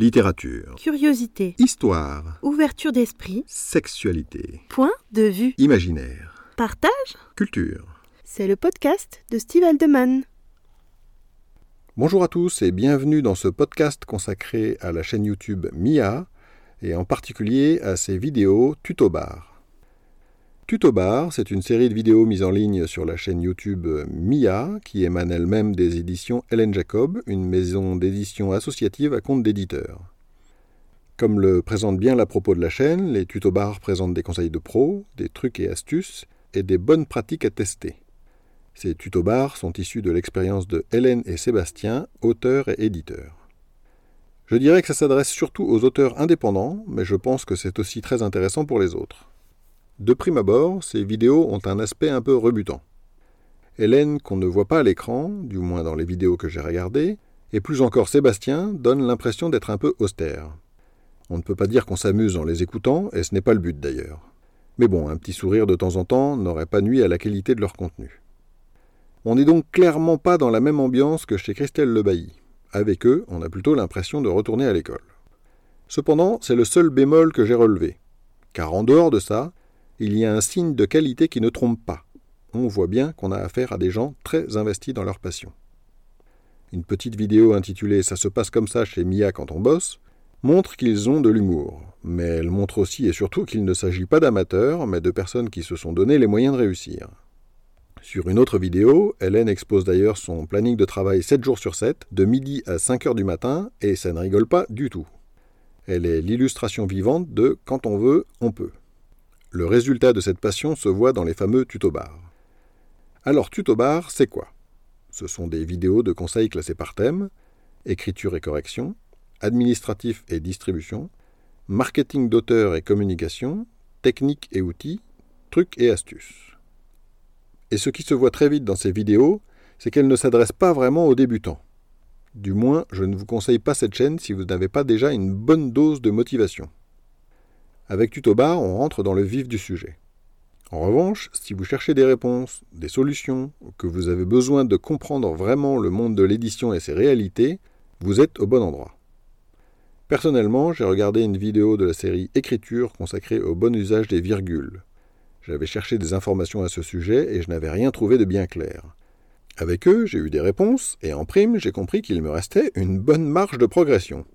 Littérature. Curiosité. Histoire. Ouverture d'esprit. Sexualité. Point de vue. Imaginaire. Partage. Culture. C'est le podcast de Steve Aldeman. Bonjour à tous et bienvenue dans ce podcast consacré à la chaîne YouTube Mia et en particulier à ses vidéos Tuto Bar. Tuto Bar, c'est une série de vidéos mises en ligne sur la chaîne YouTube Mia, qui émane elle-même des éditions Helen Jacob, une maison d'édition associative à compte d'éditeur. Comme le présente bien la propos de la chaîne, les Tuto Bar présentent des conseils de pros, des trucs et astuces et des bonnes pratiques à tester. Ces Tuto Bar sont issus de l'expérience de Hélène et Sébastien, auteurs et éditeurs. Je dirais que ça s'adresse surtout aux auteurs indépendants, mais je pense que c'est aussi très intéressant pour les autres. De prime abord, ces vidéos ont un aspect un peu rebutant. Hélène, qu'on ne voit pas à l'écran, du moins dans les vidéos que j'ai regardées, et plus encore Sébastien, donnent l'impression d'être un peu austères. On ne peut pas dire qu'on s'amuse en les écoutant, et ce n'est pas le but d'ailleurs. Mais bon, un petit sourire de temps en temps n'aurait pas nuit à la qualité de leur contenu. On n'est donc clairement pas dans la même ambiance que chez Christelle Lebailly. Avec eux, on a plutôt l'impression de retourner à l'école. Cependant, c'est le seul bémol que j'ai relevé. Car en dehors de ça, il y a un signe de qualité qui ne trompe pas. On voit bien qu'on a affaire à des gens très investis dans leur passion. Une petite vidéo intitulée Ça se passe comme ça chez Mia quand on bosse montre qu'ils ont de l'humour, mais elle montre aussi et surtout qu'il ne s'agit pas d'amateurs, mais de personnes qui se sont donné les moyens de réussir. Sur une autre vidéo, Hélène expose d'ailleurs son planning de travail 7 jours sur 7, de midi à 5 heures du matin, et ça ne rigole pas du tout. Elle est l'illustration vivante de Quand on veut, on peut. Le résultat de cette passion se voit dans les fameux tutobars. Alors, tutobar, c'est quoi? Ce sont des vidéos de conseils classés par thème, écriture et correction, administratif et distribution, marketing d'auteur et communication, techniques et outils, trucs et astuces. Et ce qui se voit très vite dans ces vidéos, c'est qu'elles ne s'adressent pas vraiment aux débutants. Du moins, je ne vous conseille pas cette chaîne si vous n'avez pas déjà une bonne dose de motivation. Avec Tutobar, on rentre dans le vif du sujet. En revanche, si vous cherchez des réponses, des solutions, que vous avez besoin de comprendre vraiment le monde de l'édition et ses réalités, vous êtes au bon endroit. Personnellement, j'ai regardé une vidéo de la série Écriture consacrée au bon usage des virgules. J'avais cherché des informations à ce sujet et je n'avais rien trouvé de bien clair. Avec eux, j'ai eu des réponses et en prime, j'ai compris qu'il me restait une bonne marge de progression.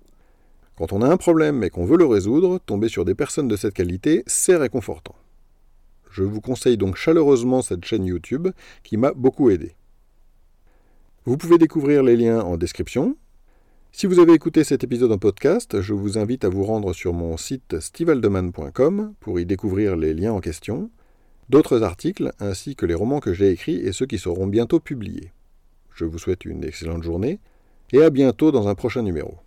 Quand on a un problème et qu'on veut le résoudre, tomber sur des personnes de cette qualité, c'est réconfortant. Je vous conseille donc chaleureusement cette chaîne YouTube qui m'a beaucoup aidé. Vous pouvez découvrir les liens en description. Si vous avez écouté cet épisode en podcast, je vous invite à vous rendre sur mon site stevaldeman.com pour y découvrir les liens en question, d'autres articles ainsi que les romans que j'ai écrits et ceux qui seront bientôt publiés. Je vous souhaite une excellente journée et à bientôt dans un prochain numéro.